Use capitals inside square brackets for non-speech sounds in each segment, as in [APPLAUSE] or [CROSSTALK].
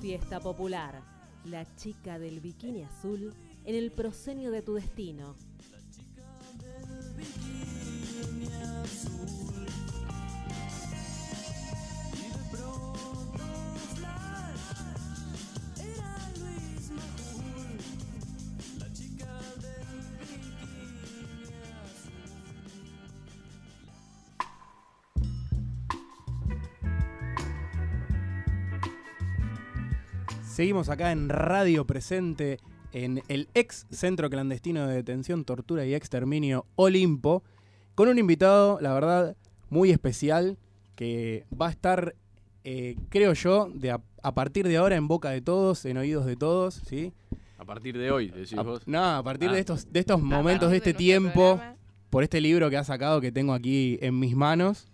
Fiesta popular. La chica del bikini azul en el proscenio de tu destino. Seguimos acá en Radio Presente, en el ex centro clandestino de detención, tortura y exterminio Olimpo, con un invitado, la verdad, muy especial, que va a estar, eh, creo yo, de a, a partir de ahora en boca de todos, en oídos de todos, ¿sí? A partir de hoy, decís A- vos. no, a partir Ah. de estos, de estos A momentos, de este tiempo, programa. por este libro que ha sacado que tengo aquí en mis manos.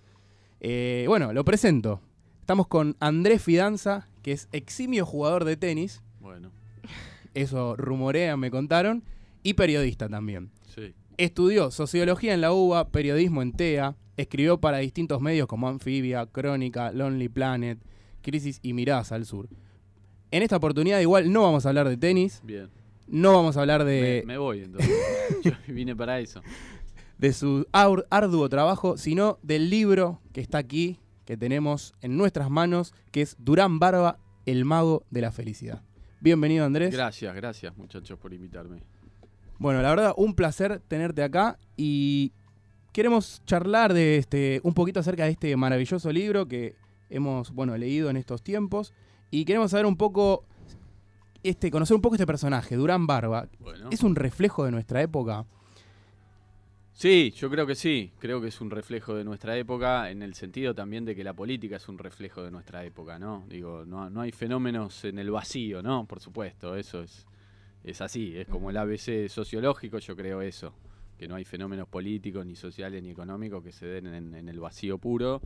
Eh, bueno, lo presento. Estamos con Andrés Fidanza, que es eximio jugador de tenis, Bueno, eso rumorean, me contaron, y periodista también. sí. Estudió sociología en la UBA, periodismo en TEA, escribió para distintos medios como Anfibia, Crónica, Lonely Planet, Crisis y Miradas al Sur. En esta oportunidad igual no vamos a hablar de tenis, Bien. no vamos a hablar de, Me, me voy entonces. [LAUGHS] Yo vine para eso. de su ar- arduo trabajo, sino del libro que está aquí, que tenemos en nuestras manos, que es Durán Barba, el mago de la felicidad. Bienvenido Andrés. Gracias, gracias muchachos por invitarme. Bueno, la verdad, un placer tenerte acá y queremos charlar de este un poquito acerca de este maravilloso libro que hemos, bueno, leído en estos tiempos y queremos saber un poco este conocer un poco este personaje, Durán Barba. Bueno. ¿Es un reflejo de nuestra época? Sí, yo creo que sí. Creo que es un reflejo de nuestra época, en el sentido también de que la política es un reflejo de nuestra época, ¿no? Digo, no, no hay fenómenos en el vacío, ¿no? Por supuesto, eso es, es así. Es como el ABC sociológico, yo creo eso. Que no hay fenómenos políticos, ni sociales, ni económicos que se den en, en el vacío puro.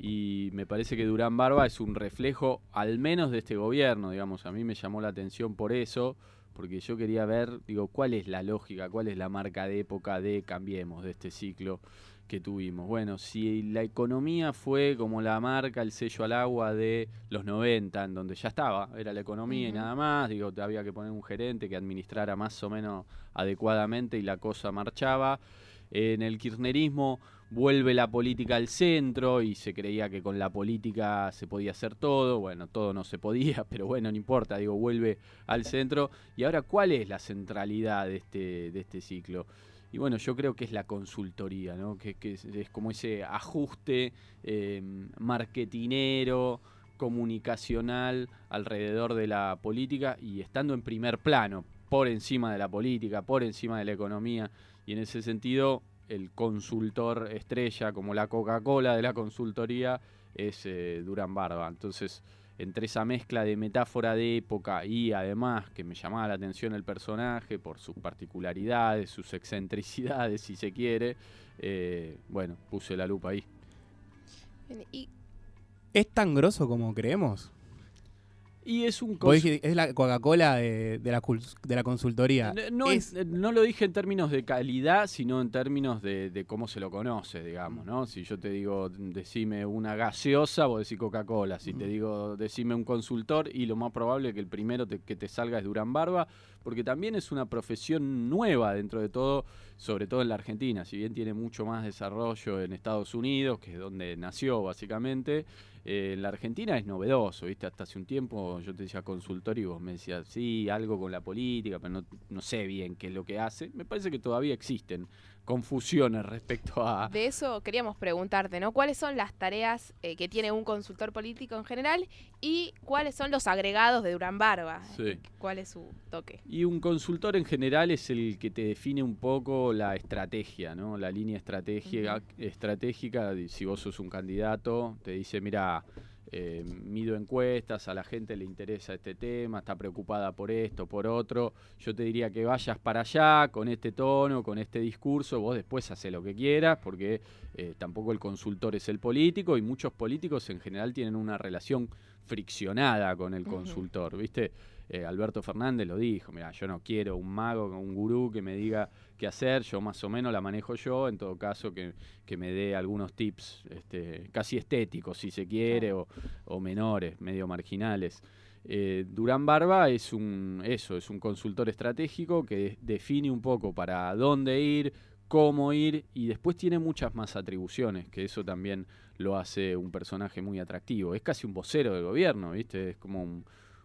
Y me parece que Durán Barba es un reflejo, al menos de este gobierno, digamos. A mí me llamó la atención por eso porque yo quería ver, digo, cuál es la lógica, cuál es la marca de época de Cambiemos, de este ciclo que tuvimos. Bueno, si la economía fue como la marca, el sello al agua de los 90, en donde ya estaba, era la economía y nada más, digo, había que poner un gerente que administrara más o menos adecuadamente y la cosa marchaba. En el kirchnerismo vuelve la política al centro y se creía que con la política se podía hacer todo. Bueno, todo no se podía, [LAUGHS] pero bueno, no importa, digo, vuelve al centro. Y ahora, ¿cuál es la centralidad de este, de este ciclo? Y bueno, yo creo que es la consultoría, ¿no? Que, es como ese ajuste eh, marketinero, comunicacional alrededor de la política y estando en primer plano, por encima de la política, por encima de la economía. Y en ese sentido, el consultor estrella, como la Coca-Cola de la consultoría, es eh, Durán Barba. Entonces, entre esa mezcla de metáfora de época y además que me llamaba la atención el personaje por sus particularidades, sus excentricidades, si se quiere, eh, bueno, puse la lupa ahí. Y ¿Es tan grosso como creemos? Y es un Vos cons- dijiste, es la Coca-Cola de, de la, de la consultoría. No, no, es- no lo dije en términos de calidad, sino en términos de, de cómo se lo conoce, digamos, ¿no? Si yo te digo, decime una gaseosa, vos decís Coca-Cola. Si te digo, decime un consultor, y lo más probable es que el primero te- que te salga es Durán Barba, porque también es una profesión nueva dentro de todo, sobre todo en la Argentina. Si bien tiene mucho más desarrollo en Estados Unidos, que es donde nació básicamente, eh, la Argentina es novedoso, ¿viste? Hasta hace un tiempo yo te decía consultor y vos me decías, sí, algo con la política, pero no, no sé bien qué es lo que hace. Me parece que todavía existen confusiones respecto a... de eso queríamos preguntarte, ¿no? ¿Cuáles son las tareas eh, que tiene un consultor político en general y cuáles son los agregados de Durán Barba? Sí. ¿Cuál es su toque? Y un consultor en general es el que te define un poco la estrategia, ¿no? La línea estratégica, estratégica. Si vos sos un candidato, te dice, mira, eh, mido encuestas, a la gente le interesa este tema, está preocupada por esto, por otro. Yo te diría que vayas para allá con este tono, con este discurso, vos después haces lo que quieras, porque eh, tampoco el consultor es el político y muchos políticos en general tienen una relación friccionada con el consultor, ¿viste? Eh, Alberto Fernández lo dijo, mira, yo no quiero un mago, un gurú que me diga qué hacer, yo más o menos la manejo yo, en todo caso que, que me dé algunos tips este, casi estéticos, si se quiere, o, o menores, medio marginales. Eh, Durán Barba es un, eso, es un consultor estratégico que define un poco para dónde ir, cómo ir y después tiene muchas más atribuciones, que eso también lo hace un personaje muy atractivo. Es casi un vocero del gobierno, ¿viste? Es como un,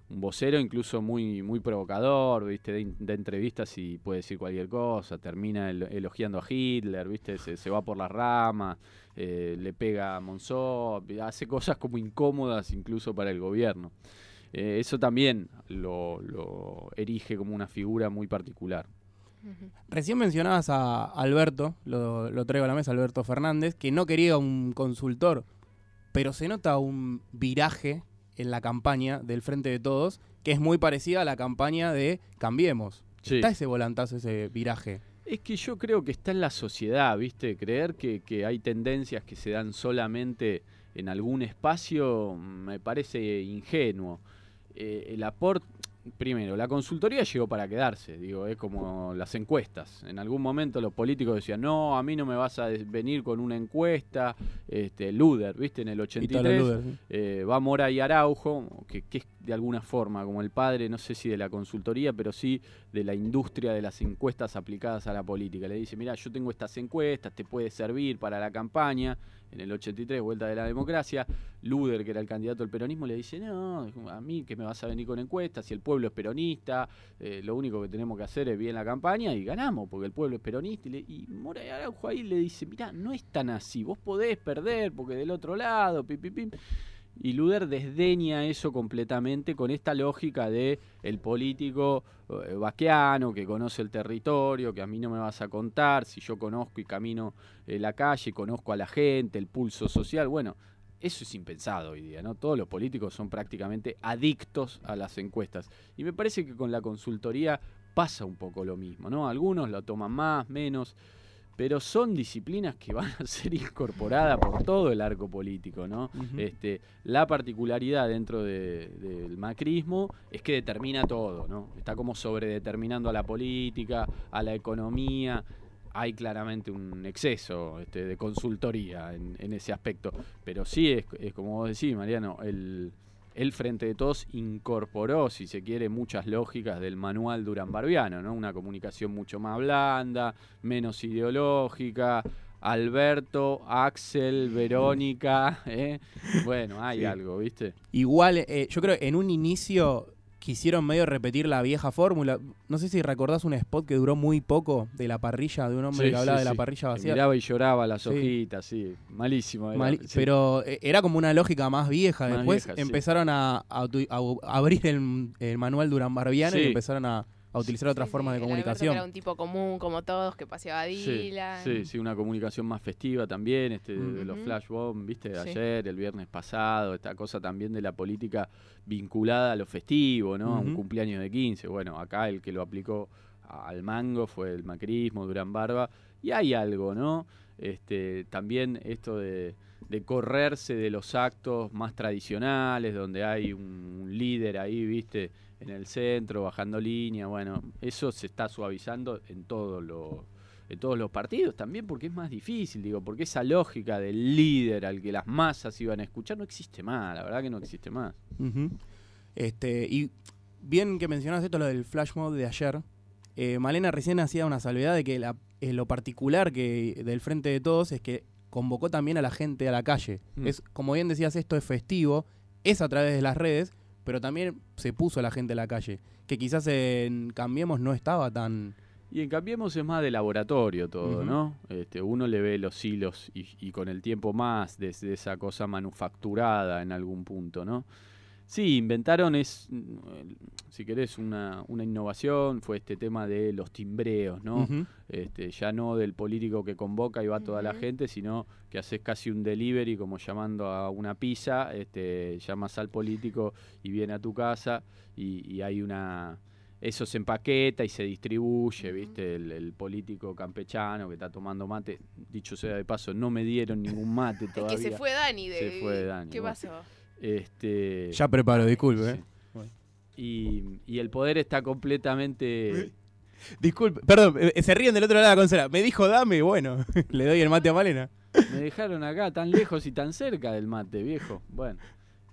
un vocero incluso muy, muy provocador, ¿viste? De, entrevistas y puede decir cualquier cosa, termina el, elogiando a Hitler, ¿viste? Se, se va por las ramas, eh, le pega a Monzó, hace cosas como incómodas incluso para el gobierno. Eh, eso también lo, lo erige como una figura muy particular. Recién mencionabas a Alberto, lo, lo, traigo a la mesa, Alberto Fernández, que no quería un consultor, pero se nota un viraje en la campaña del Frente de Todos, que es muy parecida a la campaña de Cambiemos. Sí. Está ese volantazo, ese viraje. Es que yo creo que está en la sociedad, ¿viste? Creer que, que hay tendencias que se dan solamente en algún espacio me parece ingenuo. Eh, el aporte, primero, la consultoría llegó para quedarse, digo, es como las encuestas. En algún momento los políticos decían, no, a mí no me vas a venir con una encuesta, este, Luder, ¿viste? En el 83 Luder, ¿sí? eh, va Mora y Araujo, que, que, es de alguna forma como el padre, no sé si de la consultoría, pero sí de la industria de las encuestas aplicadas a la política. Le dice, mira, yo tengo estas encuestas, te puede servir para la campaña. En el 83, vuelta de la democracia, Luder, que era el candidato al peronismo, le dice, no, a mí que me vas a venir con encuestas, si el pueblo es peronista, eh, lo único que tenemos que hacer es bien la campaña y ganamos, porque el pueblo es peronista. Y, le, y Mora y Araujo ahí le dice, mira, no es tan así, vos podés perder, porque del otro lado, pim, pim. Y Luder desdeña eso completamente con esta lógica de el político eh, vaqueano que conoce el territorio, que a mí no me vas a contar, si yo conozco y camino eh, la calle, conozco a la gente, el pulso social, bueno, eso es impensado hoy día, ¿no? Todos los políticos son prácticamente adictos a las encuestas. Y me parece que con la consultoría pasa un poco lo mismo, ¿no? Algunos lo toman más, menos pero son disciplinas que van a [LAUGHS] ser incorporadas por todo el arco político, ¿no? Uh -huh. este, la particularidad dentro del de, de macrismo es que determina todo, ¿no? Está como sobredeterminando a la política, a la economía. Hay claramente un exceso este, de consultoría en, en, ese aspecto, pero sí es, es como vos decís, Mariano, el, el Frente de Todos incorporó, si se quiere, muchas lógicas del manual Durán Barbiano, ¿no? Una comunicación mucho más blanda, menos ideológica. Alberto, Axel, Verónica, ¿eh? bueno, hay sí. algo, ¿viste? Igual, eh, yo creo en un inicio quisieron medio repetir la vieja fórmula. No sé si recordás un spot que duró muy poco de la parrilla, de un hombre sí, que hablaba sí, de la sí. parrilla vacía. Que miraba y lloraba las hojitas, sí. Malísimo. Era, Mal, pero eh, era como una lógica más vieja. Más Después vieja, empezaron a, a, a, abrir el, el manual Durán Barbiano y empezaron a, a utilizar otras sí, formas sí, de comunicación. Era un tipo común, como todos, que paseaba a Dylan. Sí, sí, una comunicación más festiva también, este, uh -huh. de los flash bomb, viste, de ayer, el viernes pasado, esta cosa también de la política vinculada a lo festivo, ¿no? Uh -huh. A un cumpleaños de 15. Bueno, acá el que lo aplicó al mango fue el macrismo, Durán Barba, y hay algo, ¿no? Este, también esto de, de correrse de los actos más tradicionales, donde hay un, un líder ahí, viste, en el centro, bajando línea, bueno, eso se está suavizando en todos los en todos los partidos también porque es más difícil, digo, porque esa lógica del líder al que las masas iban a escuchar no existe más, la verdad que no existe más. Uh -huh. Este, y bien que mencionas esto, lo del flash mode de ayer, eh, Malena recién hacía una salvedad de que la, eh, lo particular que del Frente de Todos es que convocó también a la gente a la calle. Mm. Es, como bien decías, esto es festivo, es a través de las redes, pero también se puso a la gente a la calle, que quizás en Cambiemos no estaba tan... Y en Cambiemos es más de laboratorio todo, uh -huh. ¿no? Este, uno le ve los hilos y, y con el tiempo más de, de, esa cosa manufacturada en algún punto, ¿no? Sí, inventaron, es, si querés, una, una innovación, fue este tema de los timbreos, ¿no? Uh -huh. este, ya no del político que convoca y va toda uh -huh. la gente, sino que haces casi un delivery, como llamando a una pizza, este, llamas al político y viene a tu casa y, y hay una eso se empaqueta y se distribuye, ¿viste? El, el, político campechano que está tomando mate. Dicho sea de paso, no me dieron ningún mate todavía. [LAUGHS] Es que se fue Dani. De... Se fue Dani. ¿Qué bueno. pasó? Este... Ya preparo, disculpe. ¿eh? Bueno. Y, y, el poder está completamente... [LAUGHS] Disculpe, perdón, eh, se ríen del otro lado de la consola. Me dijo dame, bueno, [LAUGHS] le doy el mate a Malena. Me dejaron acá tan lejos y tan cerca del mate, viejo. Bueno.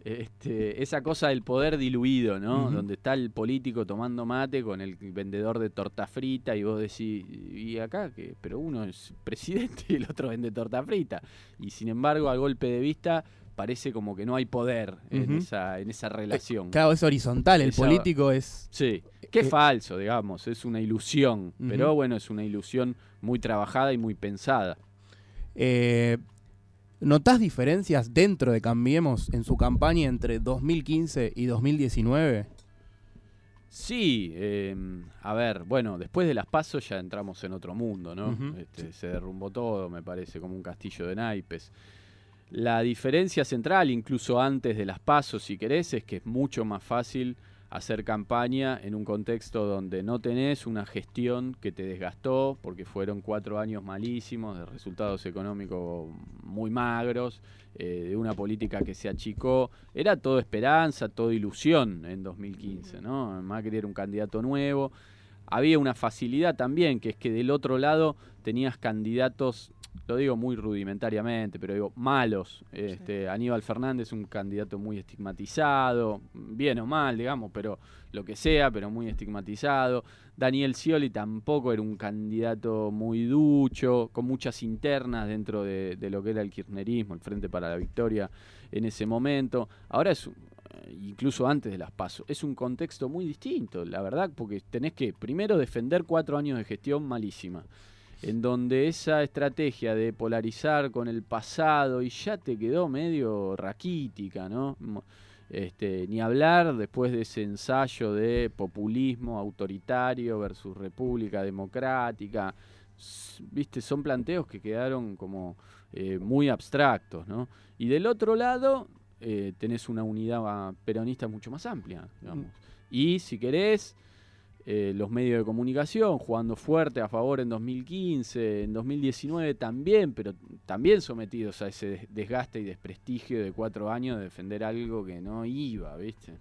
Este, esa cosa del poder diluido, ¿no? Donde está el político tomando mate con el vendedor de torta frita y vos decís, ¿y acá qué? Pero uno es presidente y el otro vende torta frita. Y sin embargo, a golpe de vista, parece como que no hay poder en, esa, en esa relación. Claro, es horizontal, el Esa- político es... Sí, que es Eh, falso, digamos, es una ilusión, pero bueno, es una ilusión muy trabajada y muy pensada. Eh, ¿Notás diferencias dentro de Cambiemos en su campaña entre 2015 y 2019? Sí, eh, a ver, bueno, después de las pasos ya entramos en otro mundo, ¿no? Este, Se derrumbó todo, me parece, como un castillo de naipes. La diferencia central, incluso antes de las pasos, si querés, es que es mucho más fácil hacer campaña en un contexto donde no tenés una gestión que te desgastó, porque fueron cuatro años malísimos, de resultados económicos muy magros, eh, de una política que se achicó. Era todo esperanza, todo ilusión en 2015, ¿no? Macri era un candidato nuevo. Había una facilidad también, que es que del otro lado tenías candidatos, lo digo muy rudimentariamente, pero digo malos. Este, Aníbal Fernández, un candidato muy estigmatizado, bien o mal, digamos, pero lo que sea, pero muy estigmatizado. Daniel Scioli tampoco era un candidato muy ducho, con muchas internas dentro de, de lo que era el kirchnerismo, el Frente para la Victoria en ese momento. Ahora es, un- eh, incluso antes de las pasos, es un contexto muy distinto, la verdad, porque tenés que primero defender cuatro años de gestión malísima, en donde esa estrategia de polarizar con el pasado y ya te quedó medio raquítica, ¿no? Este, ni hablar después de ese ensayo de populismo autoritario versus república democrática. Viste, son planteos que quedaron como eh, muy abstractos, ¿no? Y del otro lado eh, tenés una unidad peronista mucho más amplia, digamos. Y si querés, eh, los medios de comunicación jugando fuerte a favor en 2015, en 2019 también, pero también sometidos a ese des- desgaste y desprestigio de cuatro años de defender algo que no iba, ¿viste?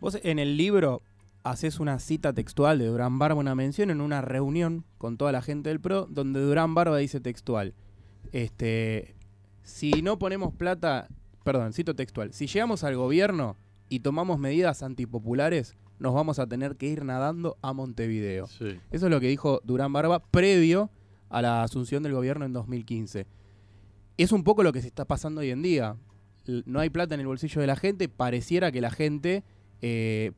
Vos en el libro haces una cita textual de Durán Barba, una mención en una reunión con toda la gente del PRO, donde Durán Barba dice textual, este, si no ponemos plata, perdón, cito textual, si llegamos al gobierno y tomamos medidas antipopulares, nos vamos a tener que ir nadando a Montevideo. Sí. Eso es lo que dijo Durán Barba previo a la asunción del gobierno en 2015. Es un poco lo que se está pasando hoy en día. No hay plata en el bolsillo de la gente, pareciera que la gente, eh,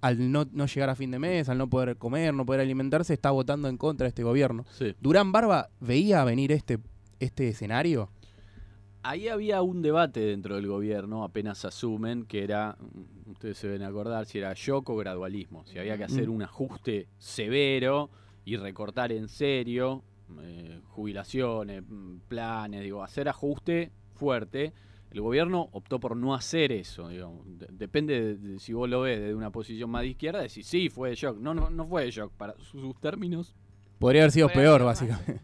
al no, no llegar a fin de mes, al no poder comer, no poder alimentarse, está votando en contra de este gobierno. Sí. ¿Durán Barba veía venir este, este escenario? Ahí había un debate dentro del gobierno, apenas asumen, que era, mm, ustedes se deben acordar, si era shock o gradualismo, si había que hacer Mm. un ajuste severo y recortar en serio eh, jubilaciones, mm, planes, digo, hacer ajuste fuerte. El gobierno optó por no hacer eso, digamos. De- depende de, de si vos lo ves desde una posición más de izquierda, decís, sí, fue de shock. No, no, no fue de shock. Para sus, sus términos, Podría haber sido peor, básicamente.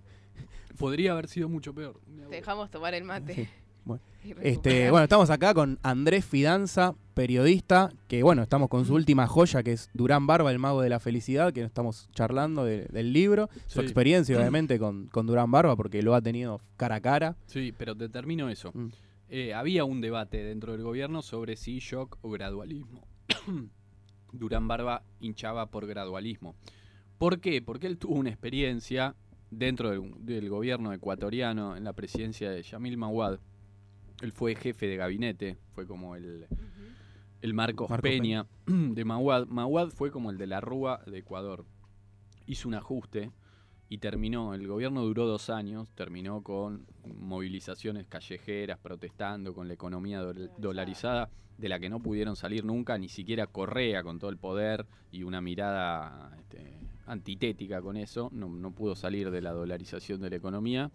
Podría haber sido mucho peor. Te dejamos tomar el mate. Bueno. [LAUGHS] Este, bueno, estamos acá con Andrés Fidanza, periodista, que bueno, estamos con su última joya, que es Durán Barba, el mago de la felicidad, que estamos charlando de- del libro, su experiencia obviamente con, con Durán Barba, porque lo ha tenido cara a cara. Sí, pero te termino eso. Mm. Eh, había un debate dentro del gobierno sobre si shock o gradualismo. [COUGHS] Durán Barba hinchaba por gradualismo. ¿Por qué? Porque él tuvo una experiencia dentro del, del gobierno ecuatoriano en la presidencia de Yamil Mawad. Él fue jefe de gabinete, fue como el, el Marcos, Marcos Peña, [CLEARS THROAT] de Mawad. Mawad fue como el de la Rúa de Ecuador. Hizo un ajuste y terminó, el gobierno duró dos años, terminó con movilizaciones callejeras, protestando con la economía dol- dolarizada, de la que no pudieron salir nunca, ni siquiera Correa con todo el poder y una mirada este, antitética con eso, no, no pudo salir de la dolarización de la economía.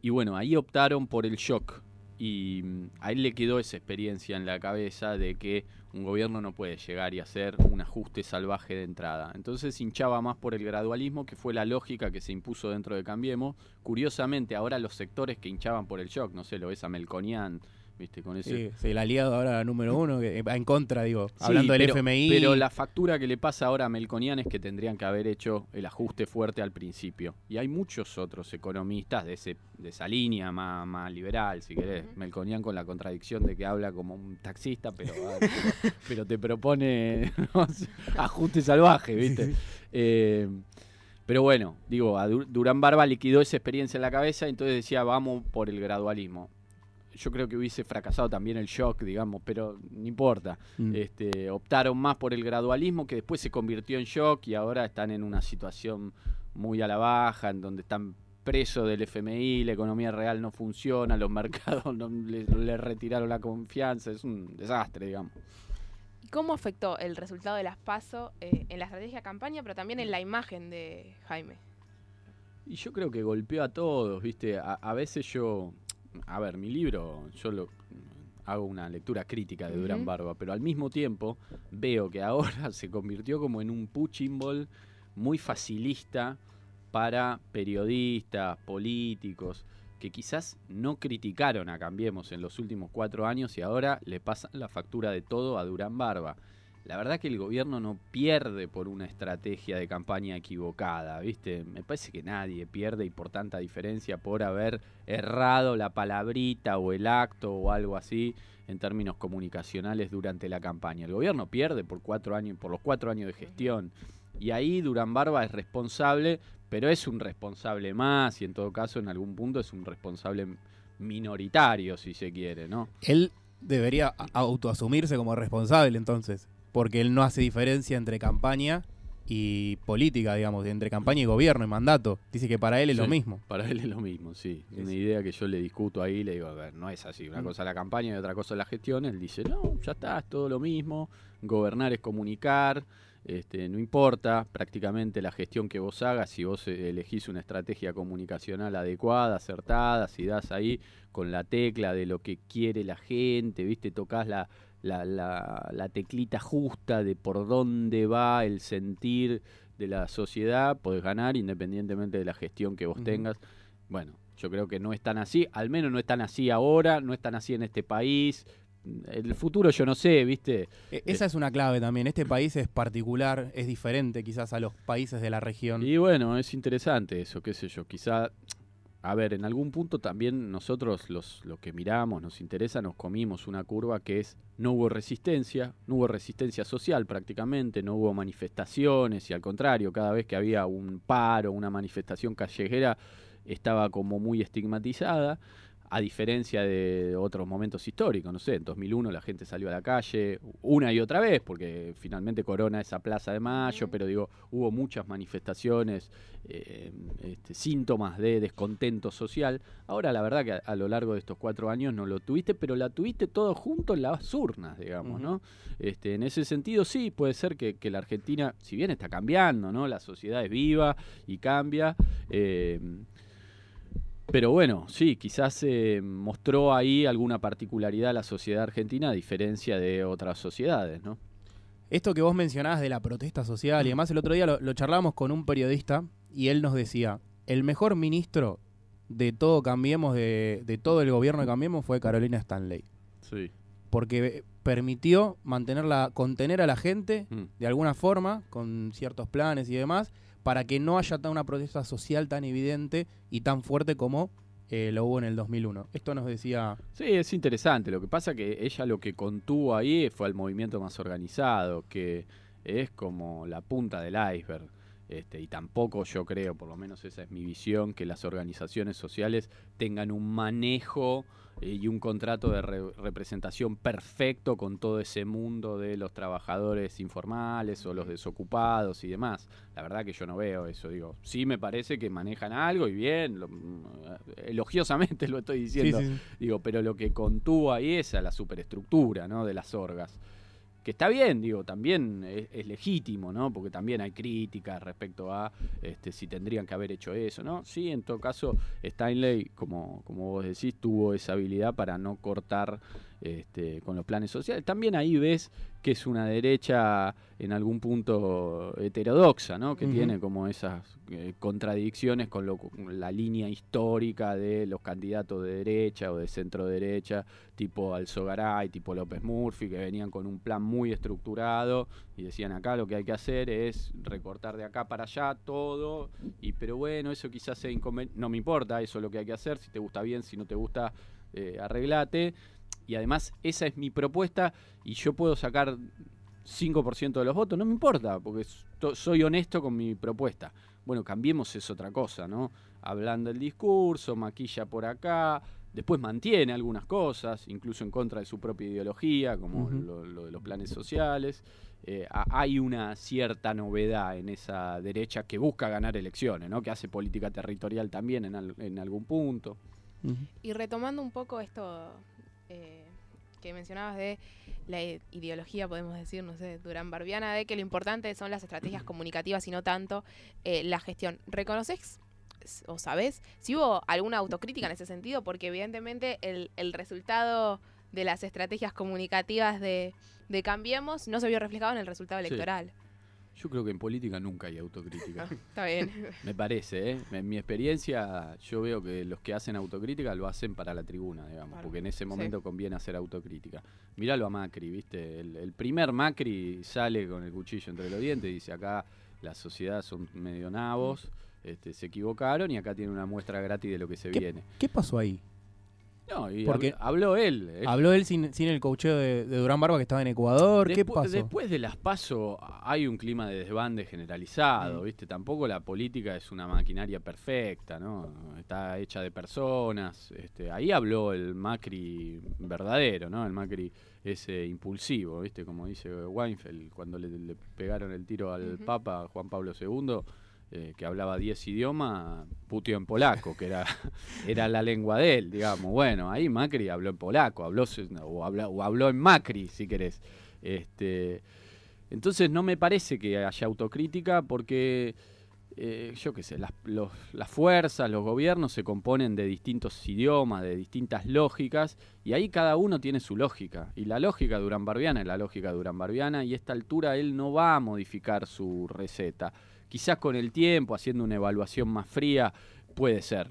Y bueno, ahí optaron por el shock. Y mm, a él le quedó esa experiencia en la cabeza de que un gobierno no puede llegar y hacer un ajuste salvaje de entrada. Entonces hinchaba más por el gradualismo, que fue la lógica que se impuso dentro de Cambiemos. Curiosamente, ahora los sectores que hinchaban por el shock, no sé, lo ves a Melconian ¿viste? Con ese... Sí, el aliado ahora número uno, que va en contra, digo, Sí, hablando del pero- FMI. Pero la factura que le pasa ahora a Melconian es que tendrían que haber hecho el ajuste fuerte al principio. Y hay muchos otros economistas de, ese, de esa línea más, más liberal, si querés. Melconian con la contradicción de que habla como un taxista, pero, [LAUGHS] pero, pero te propone [LAUGHS] no sé, ajuste salvaje, ¿viste? Eh, pero bueno, digo, a Du- Durán Barba liquidó esa experiencia en la cabeza, entonces decía, vamos por el gradualismo. Yo creo que hubiese fracasado también el shock, digamos, pero no importa. Mm. Este, optaron más por el gradualismo, que después se convirtió en shock y ahora están en una situación muy a la baja, en donde están presos del FMI, la economía real no funciona, los [LAUGHS] mercados no, le, le retiraron la confianza, es un desastre, digamos. ¿Y cómo afectó el resultado de las PASO eh, en la estrategia de campaña, pero también en la imagen de Jaime? Y yo creo que golpeó a todos, ¿viste? A, a veces yo. A ver, mi libro, yo lo hago una lectura crítica de Durán. Barba, pero al mismo tiempo veo que ahora [LAUGHS] se convirtió como en un punching ball muy facilista para periodistas, políticos, que quizás no criticaron a Cambiemos en los últimos cuatro años y ahora le pasan la factura de todo a Durán Barba. La verdad que el gobierno no pierde por una estrategia de campaña equivocada, ¿viste? Me parece que nadie pierde y por tanta diferencia por haber errado la palabrita o el acto o algo así en términos comunicacionales durante la campaña. El gobierno pierde por cuatro años, por los cuatro años de gestión. Y ahí Durán Barba es responsable, pero es un responsable más y en todo caso en algún punto es un responsable minoritario, si se quiere, ¿no? Él debería autoasumirse como responsable entonces, porque él no hace diferencia entre campaña y política, digamos, entre campaña y gobierno y mandato. Dice que para él es lo mismo. Para él es lo mismo, sí. Una idea que yo le discuto ahí, le digo, a ver, no es así. Una Mm. cosa es la campaña y otra cosa es la gestión. Él dice, no, ya está, es todo lo mismo. Gobernar es comunicar. Este, no importa prácticamente la gestión que vos hagas, si vos eh, elegís una estrategia comunicacional adecuada, acertada, si das ahí con la tecla de lo que quiere la gente, viste, tocas la, la, la, la teclita justa de por dónde va el sentir de la sociedad, podés ganar independientemente de la gestión que vos tengas. Bueno, yo creo que no es tan así, al menos no es tan así ahora, no es tan así en este país. El futuro yo no sé, ¿viste? E- Esa es una clave también. Este país es particular, es diferente quizás a los países de la región. Y bueno, es interesante eso, qué sé yo, quizá, a ver, en algún punto también nosotros los, lo que miramos, nos interesa, nos comimos una curva que es, no hubo resistencia, no hubo resistencia social prácticamente, no hubo manifestaciones y al contrario, cada vez que había un paro, una manifestación callejera, estaba como muy estigmatizada. A diferencia de otros momentos históricos, no sé, en 2001 la gente salió a la calle una y otra vez, porque finalmente corona esa Plaza de Mayo, pero digo, hubo muchas manifestaciones, eh, este, síntomas de descontento social. Ahora la verdad que a, a lo largo de estos cuatro años no lo tuviste, pero la tuviste todo junto en las urnas, digamos. ¿no? Este, en ese sentido sí, puede ser que, que la Argentina, si bien está cambiando, ¿no? La sociedad es viva y cambia. eh, pero bueno, sí, quizás eh, mostró ahí alguna particularidad a la sociedad argentina a diferencia de otras sociedades, ¿no? Esto que vos mencionabas de la protesta social y demás, el otro día lo, lo charlamos con un periodista y él nos decía, el mejor ministro de todo Cambiemos, de, de todo el gobierno de Cambiemos fue Carolina Stanley. Sí. Porque permitió mantenerla, contener a la gente Mm. de alguna forma, con ciertos planes y demás, para que no haya tan una protesta social tan evidente y tan fuerte como eh, lo hubo en el 2001. Esto nos decía... Sí, es interesante. Lo que pasa que ella lo que contuvo ahí fue al movimiento más organizado, que es como la punta del iceberg. Este, y tampoco yo creo, por lo menos esa es mi visión, que las organizaciones sociales tengan un manejo y un contrato de re- representación perfecto con todo ese mundo de los trabajadores informales o los desocupados y demás. La verdad que yo no veo eso. Digo, sí me parece que manejan algo y bien, lo- mm, elogiosamente [LAUGHS] lo estoy diciendo. Sí, sí, sí. Digo, pero lo que contuvo ahí es a la superestructura, ¿no? De las orgas. Que está bien, digo, también es, es legítimo, ¿no? Porque también hay críticas respecto a este, si tendrían que haber hecho eso, ¿no? Sí, en todo caso, Steinley, como, como vos decís, tuvo esa habilidad para no cortar este, con los planes sociales. También ahí ves que es una derecha en algún punto heterodoxa, ¿no? Que tiene como esas eh, contradicciones con, lo- con la línea histórica de los candidatos de derecha o de centro derecha, tipo Alzogaray, tipo López Murphy, que venían con un plan muy estructurado y decían acá lo que hay que hacer es recortar de acá para allá todo, y pero bueno, eso quizás sea inconveniente, no me importa, eso es lo que hay que hacer, si te gusta bien, si no te gusta, eh, arreglate. Y además esa es mi propuesta y yo puedo sacar 5% de los votos, no me importa, porque so- soy honesto con mi propuesta. Bueno, cambiemos es otra cosa, ¿no? Hablando el discurso, maquilla por acá, después mantiene algunas cosas, incluso en contra de su propia ideología, como lo, lo de los planes sociales. Eh, ha- hay una cierta novedad en esa derecha que busca ganar elecciones, ¿no? Que hace política territorial también en, al- en algún punto. Y retomando un poco esto eh, que mencionabas de la ideología, podemos decir, no sé, Durán Barbiana, de que lo importante son las estrategias [CLEARS THROAT] comunicativas y no tanto eh, la gestión. ¿Reconoces o sabes si hubo alguna autocrítica en ese sentido? Porque evidentemente el, el resultado de las estrategias comunicativas de, de Cambiemos no se vio reflejado en el resultado Sí. Yo creo que en política nunca hay autocrítica. [LAUGHS] Está bien. Me parece, ¿eh? En mi experiencia, yo veo que los que hacen autocrítica lo hacen para la tribuna, digamos, Claro. porque en ese Sí. momento conviene hacer autocrítica. Míralo a Macri, ¿viste? El, el primer Macri sale con el cuchillo entre los dientes y dice: acá la sociedad son medio nabos, este, se equivocaron y acá tiene una muestra gratis de lo que se ¿Qué- viene. ¿Qué pasó ahí? No, y Porque- habl- habló él. él- Habló él sin, sin el coacheo de, de Durán Barba que estaba en Ecuador. ¿Qué Despu- pasó? Después de las paso hay un clima de desbande generalizado, Mm. ¿viste? Tampoco la política es una maquinaria perfecta, ¿no? Está hecha de personas. Este, ahí habló el Macri verdadero, ¿no? El Macri ese impulsivo, ¿viste? Como dice Weinfeld cuando le, le pegaron el tiro al. Papa Juan Pablo II. Eh, que hablaba 10 idiomas, putio en polaco, que era, [LAUGHS] era la lengua de él, digamos. Bueno, ahí Macri habló en polaco, habló, o, habló en Macri, si querés. Este, entonces no me parece que haya autocrítica porque, eh, yo qué sé, las, las fuerzas, los gobiernos se componen de distintos idiomas, de distintas lógicas, y ahí cada uno tiene su lógica. Y la lógica Durán Barbiana es la lógica Durán Barbiana, y a esta altura él no va a modificar su receta. Quizás con el tiempo, haciendo una evaluación más fría, puede ser.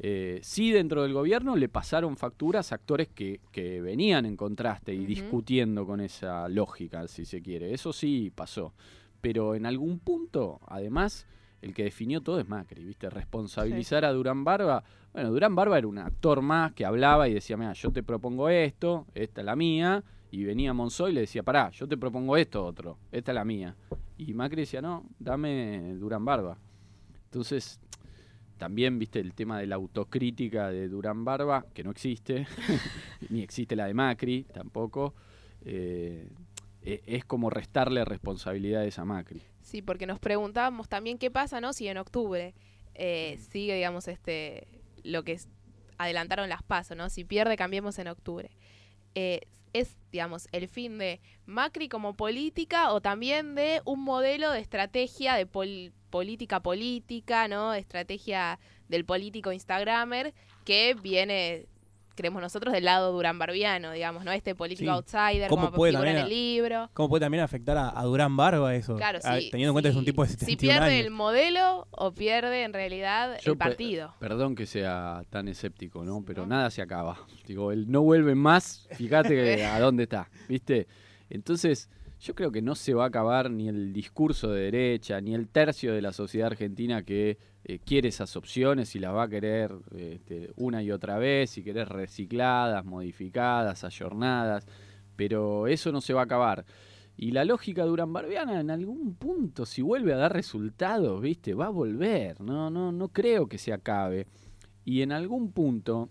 Eh, sí, dentro del gobierno le pasaron facturas a actores que, que venían en contraste y discutiendo con esa lógica, si se quiere. Eso sí pasó. Pero en algún punto, además, el que definió todo es Macri, ¿viste? Responsabilizar a Durán Barba. Bueno, Durán Barba era un actor más que hablaba y decía, mira, yo te propongo esto, esta es la mía. Y venía Monzó y le decía, pará, yo te propongo esto otro, esta es la mía. Y Macri decía, no, dame Durán Barba. Entonces, también, viste, el tema de la autocrítica de Durán Barba, que no existe, [LAUGHS] ni existe la de Macri tampoco, eh, e- es como restarle responsabilidades a Macri. Sí, porque nos preguntábamos también qué pasa, ¿no? Si en octubre eh, sigue, digamos, este lo que adelantaron las pasos, ¿no? Si pierde, cambiemos en octubre. Eh, es, digamos, el fin de Macri como política o también de un modelo de estrategia de pol- política política, ¿no? Estrategia del político Instagramer que viene, creemos nosotros, del lado Durán Barbiano, digamos, ¿no? Este político Sí. outsider, ¿Cómo como puede figura en el libro. ¿Cómo puede también afectar a, a Durán Barba eso? Claro, Ah, sí. Teniendo en cuenta que es un tipo de Si 71 pierde años. el modelo o pierde en realidad Yo el pe- partido. Perdón que sea tan escéptico, ¿no? Pero No. nada se acaba. Digo, él no vuelve más, fíjate [LAUGHS] a dónde está, ¿viste? Entonces, yo creo que no se va a acabar ni el discurso de derecha, ni el tercio de la sociedad argentina que eh, quiere esas opciones y las va a querer este, una y otra vez, y querer recicladas, modificadas, ayornadas, pero eso no se va a acabar. Y la lógica Durán Barbiana en algún punto, si vuelve a dar resultados, ¿viste? Va a volver. No, no, no creo que se acabe. Y en algún punto,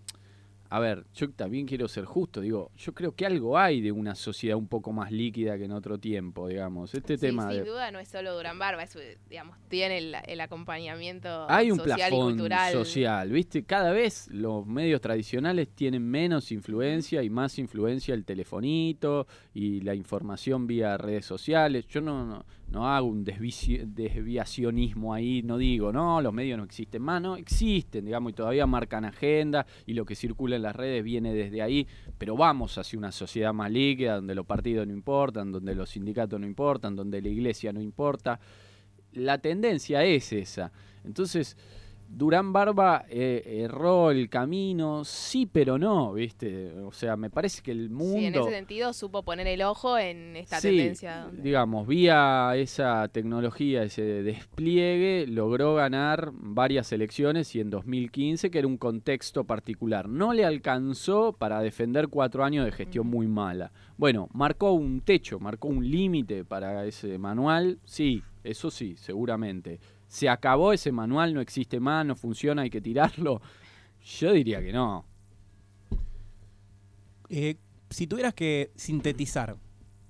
a ver, yo también quiero ser justo, digo, yo creo que algo hay de una sociedad un poco más líquida que en otro tiempo, digamos. Este Sí, tema sin de... duda no es solo Durán Barba, es, eh, digamos, tiene el, el acompañamiento Hay un social y plafón cultural. social, ¿viste? Cada vez los medios tradicionales tienen menos influencia y más influencia el telefonito y la información vía redes sociales. Yo no, no, no hago un desviacionismo ahí, no digo, no, los medios no existen más, no, existen, digamos, y todavía marcan agenda y lo que circula en las redes viene desde ahí, pero vamos hacia una sociedad más líquida, donde los partidos no importan, donde los sindicatos no importan, donde la iglesia no importa la tendencia es esa. Entonces, Durán Barba eh, erró el camino, sí, pero no, ¿viste? O sea, me parece que el mundo... Sí, en ese sentido supo poner el ojo en esta Sí, tendencia. donde- digamos, vía esa tecnología, ese despliegue, logró ganar varias elecciones y en 2015, que era un contexto particular, no le alcanzó para defender cuatro años de gestión muy mala. Bueno, marcó un techo, marcó un límite para ese manual, sí, eso sí, seguramente. ¿Se acabó ese manual? ¿No existe más? ¿No funciona? ¿Hay que tirarlo? Yo diría que no. Eh, si tuvieras que sintetizar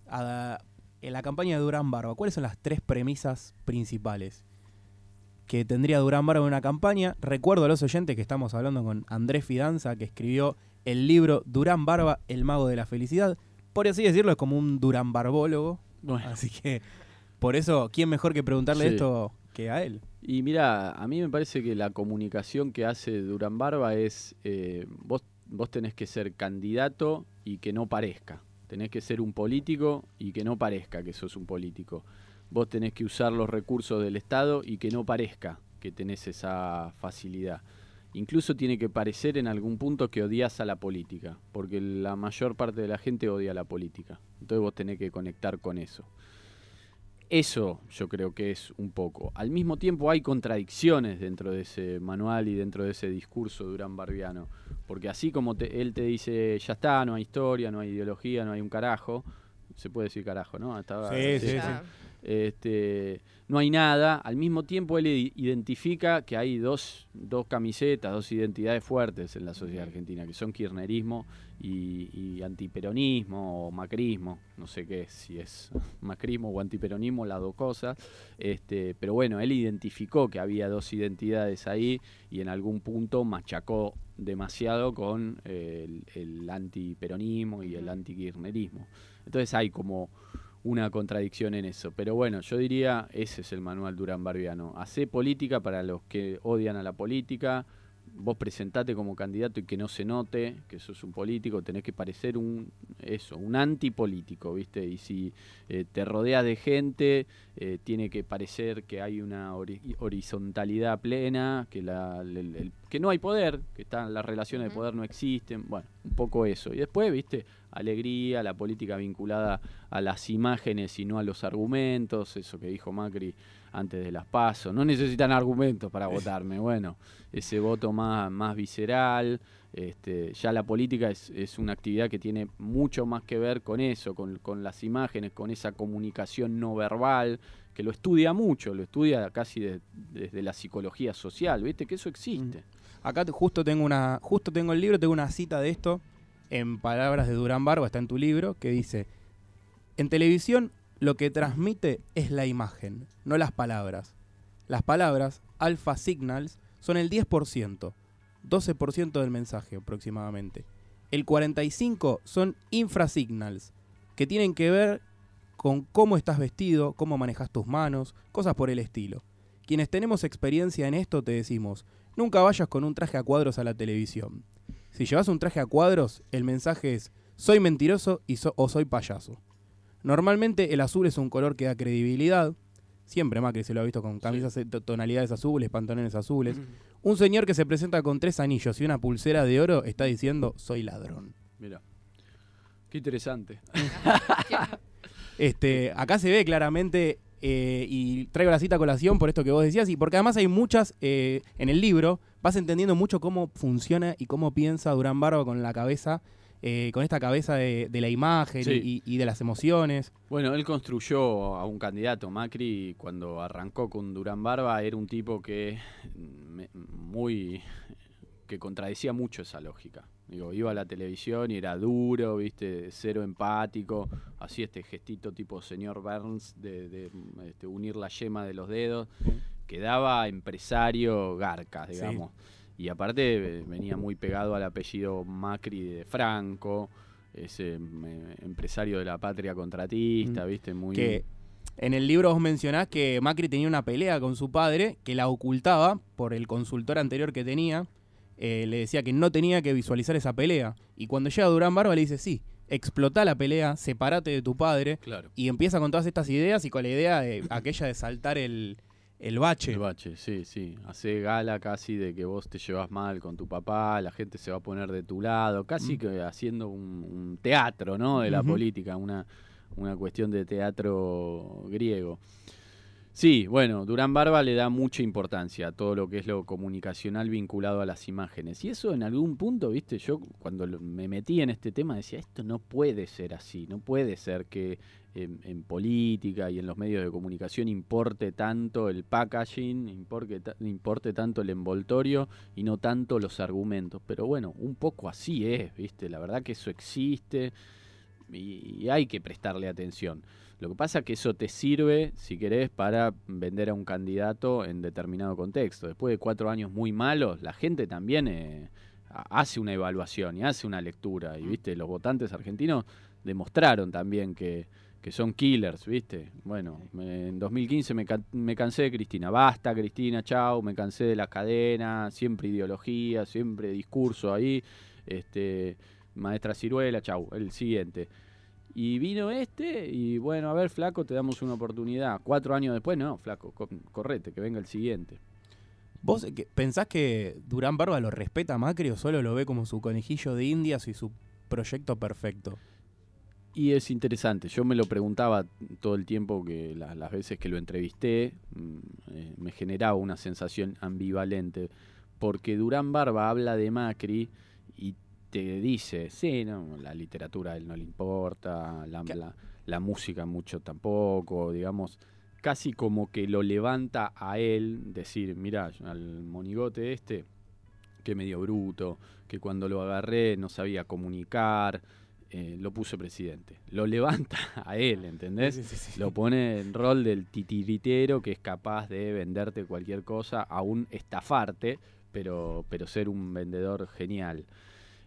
a- en la campaña de Durán Barba, ¿cuáles son las tres premisas principales que tendría Durán Barba en una campaña? Recuerdo a los oyentes que estamos hablando con Andrés Fidanza, que escribió el libro Durán Barba, el mago de la felicidad. Por así decirlo, es como un Durán Barbólogo. Bueno. Así que, por eso, ¿quién mejor que preguntarle Sí. esto Y mira, a mí me parece que la comunicación que hace Durán Barba es, eh, vos, vos tenés que ser candidato y que no parezca. Tenés que ser un político y que no parezca que sos un político. Vos tenés que usar los recursos del Estado y que no parezca que tenés esa facilidad. Incluso tiene que parecer en algún punto que odias a la política, porque la mayor parte de la gente odia a la política. Entonces vos tenés que conectar con eso. Eso yo creo que es un poco. Al mismo tiempo hay contradicciones dentro de ese manual y dentro de ese discurso Durán Barbiano. Porque así como te- él te dice, ya está, no hay historia, no hay ideología, no hay un carajo. Se puede decir carajo, ¿no? Hasta- Sí, sí, Ya. Este, no hay nada. Al mismo tiempo él identifica que hay dos, dos camisetas, dos identidades fuertes en la sociedad argentina, que son kirchnerismo y, y antiperonismo o macrismo. No sé qué es, si es macrismo o antiperonismo, las dos cosas. Este, pero bueno, él identificó que había dos identidades ahí y en algún punto machacó demasiado con eh, el, el antiperonismo y el antikirchnerismo. Entonces hay como una contradicción en eso. Pero bueno, yo diría, ese es el manual Durán Barbiano. Hacé política para los que odian a la política. Vos presentate como candidato y que no se note que sos un político, tenés que parecer un eso, un antipolítico, ¿viste? Y si eh, te rodeas de gente, eh, tiene que parecer que hay una ori- horizontalidad plena, que la, el- el- que no hay poder, que están las relaciones de poder no existen, bueno, un poco eso. Y después, ¿viste? Alegría, la política vinculada a las imágenes y no a los argumentos, eso que dijo Macri antes de las pasos. No necesitan argumentos para votarme. Bueno, ese voto más, más visceral. Este, ya la política es, es una actividad que tiene mucho más que ver con eso, con, con las imágenes, con esa comunicación no verbal, que lo estudia mucho, lo estudia casi de- desde la psicología social, ¿viste? Que eso existe. Acá te- justo tengo una, justo tengo el libro, tengo una cita de esto en palabras de Durán Barba, está en tu libro, que dice, en televisión lo que transmite es la imagen, no las palabras. Las palabras, alpha signals, son el 10%, 12% del mensaje aproximadamente. El 45% son infrasignals, que tienen que ver con cómo estás vestido, cómo manejas tus manos, cosas por el estilo. Quienes tenemos experiencia en esto te decimos, nunca vayas con un traje a cuadros a la televisión. Si llevas un traje a cuadros, el mensaje es, soy mentiroso y o soy payaso. Normalmente el azul es un color que da credibilidad. Siempre Macri se lo ha visto con camisas de to- tonalidades azules, pantalones azules. Un señor que se presenta con tres anillos y una pulsera de oro está diciendo, soy ladrón. Mira. Qué interesante. Este, acá se ve claramente, eh, y traigo la cita a colación por esto que vos decías, y porque además hay muchas, eh, en el libro, vas entendiendo mucho cómo funciona y cómo piensa Durán Barba con la cabeza, eh, con esta cabeza de, de la imagen Sí. y, y de las emociones. Bueno, él construyó a un candidato, Macri, cuando arrancó con Durán Barba, era un tipo que muy que contradecía mucho esa lógica. Digo, iba a la televisión y era duro, viste, cero empático, hacía este gestito tipo señor Burns de, de, este, unir la yema de los dedos, quedaba empresario garca, Sí. Y aparte eh, venía muy pegado al apellido Macri de Franco, ese eh, empresario de la patria contratista, Mm. viste, muy... Que en el libro vos mencionás que Macri tenía una pelea con su padre, que la ocultaba por el consultor anterior que tenía. Eh, le decía que no tenía que visualizar esa pelea. Y cuando llega Durán Barba le dice, sí, explotá la pelea, separate de tu padre. Claro. Y empieza con todas estas ideas y con la idea de aquella de saltar el, el bache. El bache, sí, sí. Hace gala casi de que vos te llevas mal con tu papá, la gente se va a poner de tu lado, casi Mm. que haciendo un, un teatro, ¿no? De la política, una, una cuestión de teatro griego. Sí, bueno, Durán Barba le da mucha importancia a todo lo que es lo comunicacional vinculado a las imágenes. Y eso en algún punto, viste, yo cuando me metí en este tema decía, esto no puede ser así, no puede ser que en, en política y en los medios de comunicación importe tanto el packaging, importe, ta- importe tanto el envoltorio y no tanto los argumentos. Pero bueno, un poco así es, viste, la verdad que eso existe y, y hay que prestarle atención. Lo que pasa es que eso te sirve, si querés, para vender a un candidato en determinado contexto. Después de cuatro años muy malos, la gente también eh, ha- hace una evaluación y hace una lectura. Y, viste, los votantes argentinos demostraron también que, que son killers, viste. Bueno, me- en 2015 me, me cansé de Cristina. Basta, Cristina, chau. Me cansé de la cadena, siempre ideología, siempre discurso ahí. Este, maestra Ciruela, chau. El siguiente. Y vino este y bueno, a ver, flaco, te damos una oportunidad. Cuatro años después, no, flaco, co- correte, que venga el siguiente. ¿Vos pensás que Durán Barba lo respeta a Macri o solo lo ve como su conejillo de indias y su proyecto perfecto? Y es interesante, yo me lo preguntaba todo el tiempo que la- las veces que lo entrevisté, mm, eh, me generaba una sensación ambivalente, porque Durán Barba habla de Macri y te dice, sí, no, la literatura a él no le importa, la- la música mucho tampoco, digamos, casi como que lo levanta a él, decir, mira, al monigote este, que medio bruto, que cuando lo agarré no sabía comunicar, eh, lo puse presidente. Lo levanta [LAUGHS] a él, ¿entendés? Sí, sí, sí. Lo pone en rol del titiritero que es capaz de venderte cualquier cosa, aún estafarte, pero, pero ser un vendedor genial.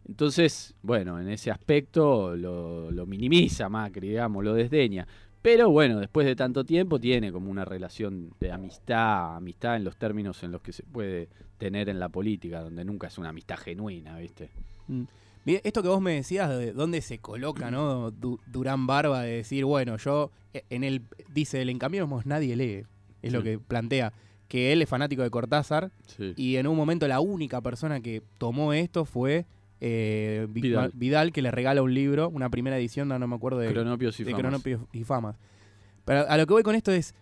Entonces, bueno, en ese aspecto lo, lo minimiza Macri, digamos, lo desdeña. Pero bueno, después de tanto tiempo tiene como una relación de amistad, amistad en los términos en los que se puede tener en la política, donde nunca es una amistad genuina, ¿viste? Mm. Esto que vos me decías de dónde se coloca, ¿no? Du- Durán Barba de decir, bueno, yo eh, en el dice el encamiemos nadie lee, es lo que plantea que él es fanático de Cortázar Sí. y en un momento la única persona que tomó esto fue eh, Vi- Vidal. Vidal, que le regala un libro, una primera edición, no, no me acuerdo de, Cronopios y de famas. Cronopios y Famas. Pero a lo que voy con esto es,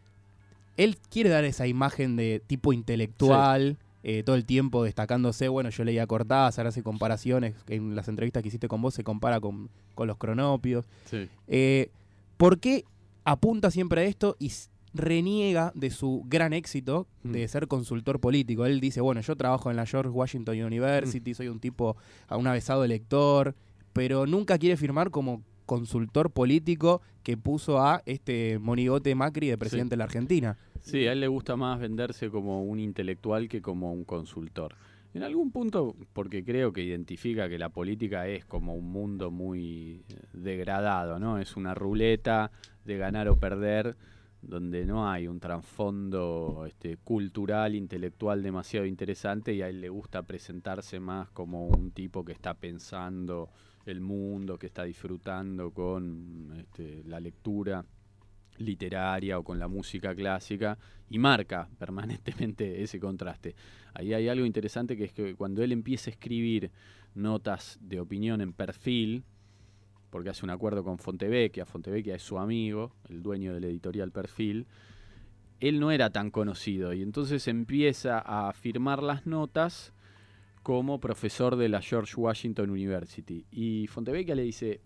él quiere dar esa imagen de tipo intelectual, eh, todo el tiempo destacándose, bueno, yo leía Cortázar, hace comparaciones, en las entrevistas que hiciste con vos se compara con, con los cronopios. Sí. Eh, ¿Por qué apunta siempre a esto y reniega de su gran éxito de Mm. ser consultor político? Él dice, bueno, yo trabajo en la George Washington University, soy un tipo, a un avesado lector, pero nunca quiere firmar como consultor político que puso a este monigote Macri de presidente de la Argentina. Sí, a él le gusta más venderse como un intelectual que como un consultor. En algún punto, porque creo que identifica que la política es como un mundo muy eh, degradado, ¿no? Es una ruleta de ganar o perder, donde no hay un trasfondo este, cultural, intelectual demasiado interesante y a él le gusta presentarse más como un tipo que está pensando el mundo, que está disfrutando con este, la lectura literaria o con la música clásica y marca [LAUGHS] permanentemente ese contraste. Ahí hay algo interesante que es que cuando él empieza a escribir notas de opinión en perfil, porque hace un acuerdo con Fontevecchia, Fontevecchia es su amigo, el dueño del editorial Perfil, él no era tan conocido y entonces empieza a firmar las notas como profesor de la George Washington University. Y Fontevecchia le dice,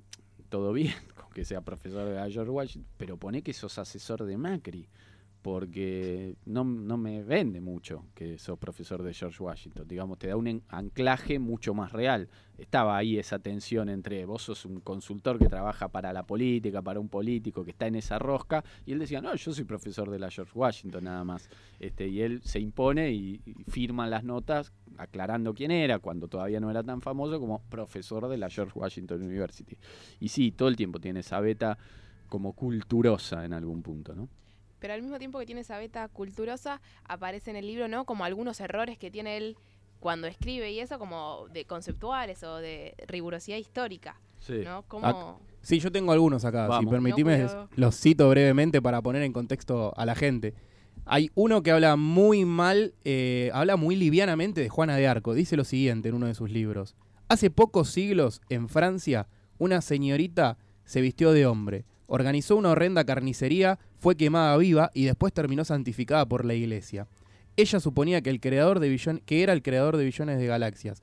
todo bien [LAUGHS] con que sea profesor de George Washington, pero pone que sos asesor de Macri, porque no, no me vende mucho que sos profesor de George Washington. Digamos, te da un anclaje mucho más real. Estaba ahí esa tensión entre vos sos un consultor que trabaja para la política, para un político que está en esa rosca, y él decía, no, yo soy profesor de la George Washington nada más. Este, y él se impone y, y firma las notas aclarando quién era, cuando todavía no era tan famoso como profesor de la George Washington University. Y sí, todo el tiempo tiene esa beta como culturosa en algún punto, ¿no? Pero al mismo tiempo que tiene esa beta culturosa, aparece en el libro, ¿no? Como algunos errores que tiene él cuando escribe y eso, como de conceptuales o de rigurosidad histórica, Sí. ¿no? Como... Sí, yo tengo algunos acá, si permitime, No, los cito brevemente para poner en contexto a la gente. Hay uno que habla muy mal, eh, habla muy livianamente de Juana de Arco. Dice lo siguiente en uno de sus libros. Hace pocos siglos, en Francia, una señorita se vistió de hombre, organizó una horrenda carnicería, fue quemada viva y después terminó santificada por la iglesia. Ella suponía que, el creador de billon- que era el creador de billones de galaxias,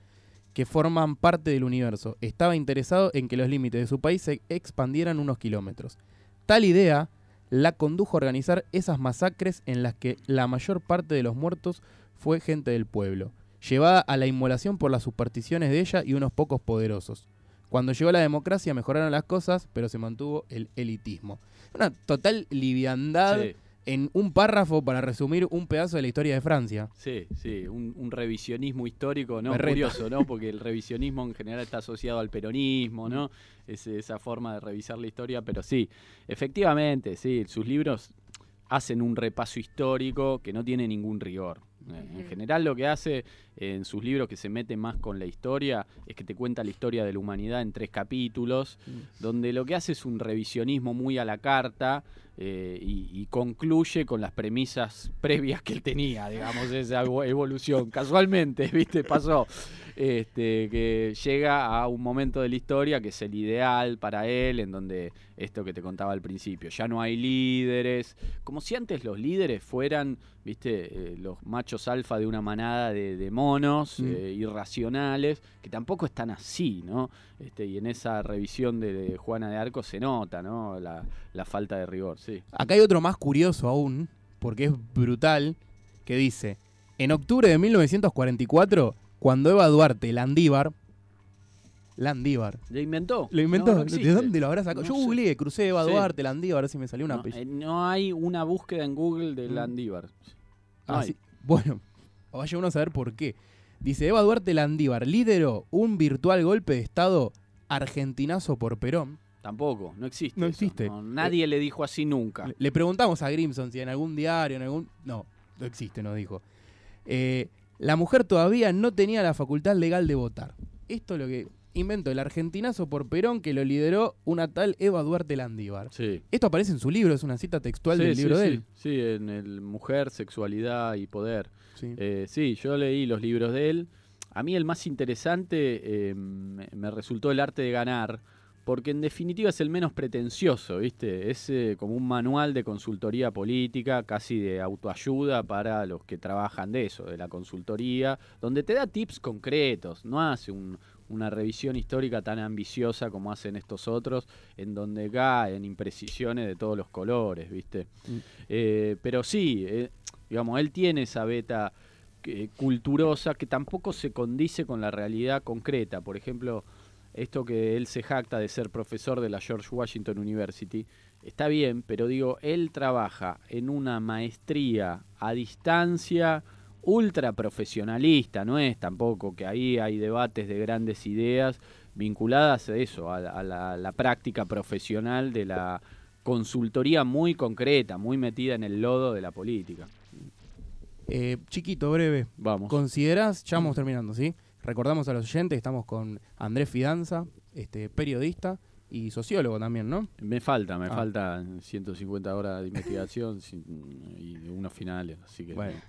que forman parte del universo. Estaba interesado en que los límites de su país se expandieran unos kilómetros. Tal idea la condujo a organizar esas masacres en las que la mayor parte de los muertos fue gente del pueblo, llevada a la inmolación por las supersticiones de ella y unos pocos poderosos. Cuando llegó la democracia mejoraron las cosas, pero se mantuvo el elitismo. Una total liviandad Sí, en un párrafo para resumir un pedazo de la historia de Francia. sí, sí, un, un revisionismo histórico, ¿no? Curioso, ¿no? Porque el revisionismo en general está asociado al peronismo, ¿no? Es esa forma de revisar la historia, pero sí, efectivamente, sí, sus libros hacen un repaso histórico que no tiene ningún rigor. En general lo que hace en sus libros que se mete más con la historia es que te cuenta la historia de la humanidad en tres capítulos, donde lo que hace es un revisionismo muy a la carta eh, y, y concluye con las premisas previas que él tenía, digamos, esa evo- evolución. Casualmente, [LAUGHS] ¿viste? Pasó. Este, que llega a un momento de la historia que es el ideal para él, en donde esto que te contaba al principio, ya no hay líderes, como si antes los líderes fueran, viste, Eh, los machos alfa de una manada de, de monos Mm. eh, irracionales, que tampoco están así, ¿no? Este, y en esa revisión de, de Juana de Arco se nota, ¿no? La, la falta de rigor, sí. Acá hay otro más curioso aún, porque es brutal, que dice, en octubre de 1944, cuando Eva Duarte Landívar, Landívar, ¿Lo inventó? lo inventó, No, no ¿de dónde lo habrá sacado? No Yo googleé, crucé Eva Sí. Duarte Landívar, a ver si me salió una eh, no hay una búsqueda en Google de Mm. Landívar. No Ah, sí. Bueno, vaya uno a saber por qué. Dice, Eva Duarte Landívar lideró un virtual golpe de Estado argentinazo por Perón. Tampoco, no existe. No eso. existe. No, nadie le dijo así nunca. Le, preguntamos a Grimson si en algún diario, en algún... No, no existe, nos dijo. Eh, la mujer todavía no tenía la facultad legal de votar. Esto es lo que inventó el argentinazo por Perón que lo lideró una tal Eva Duarte Landívar. Sí. Esto aparece en su libro, es una cita textual Sí, del sí, libro de él. Sí, en el Mujer, Sexualidad y Poder. Sí. Eh, sí, yo leí los libros de él. A mí el más interesante eh, me resultó El arte de ganar, porque en definitiva es el menos pretencioso, ¿viste? Es eh, como un manual de consultoría política, casi de autoayuda para los que trabajan de eso, de la consultoría, donde te da tips concretos, no hace un- una revisión histórica tan ambiciosa como hacen estos otros, en donde caen imprecisiones de todos los colores, ¿viste? Mm. Eh, pero sí, eh, digamos, él tiene esa beta culturosa que tampoco se condice con la realidad concreta. Por ejemplo, esto que él se jacta de ser profesor de la George Washington University, está bien, pero digo, él trabaja en una maestría a distancia ultra profesionalista, no es tampoco que ahí hay debates de grandes ideas vinculadas a eso, a, la- a la, la práctica profesional de la consultoría muy concreta, muy metida en el lodo de la política. Eh, chiquito, breve. Vamos. ¿Considerás, ya vamos terminando, ¿sí? Recordamos a los oyentes, estamos con Andrés Fidanza, este, periodista y sociólogo también, ¿no? Me falta, me Ah. faltan 150 horas de investigación [LAUGHS] y unos finales, así que Bueno.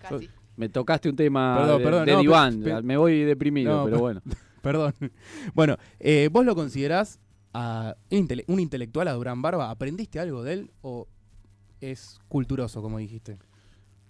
Casi. me tocaste un tema Perdón, de, perdón, de no, pe- diván, pe- me voy deprimido, No, pero pe- bueno. [LAUGHS] Perdón. Bueno, eh, ¿vos lo considerás a un intelectual a Durán Barba? ¿Aprendiste algo de él o es culturoso, como dijiste?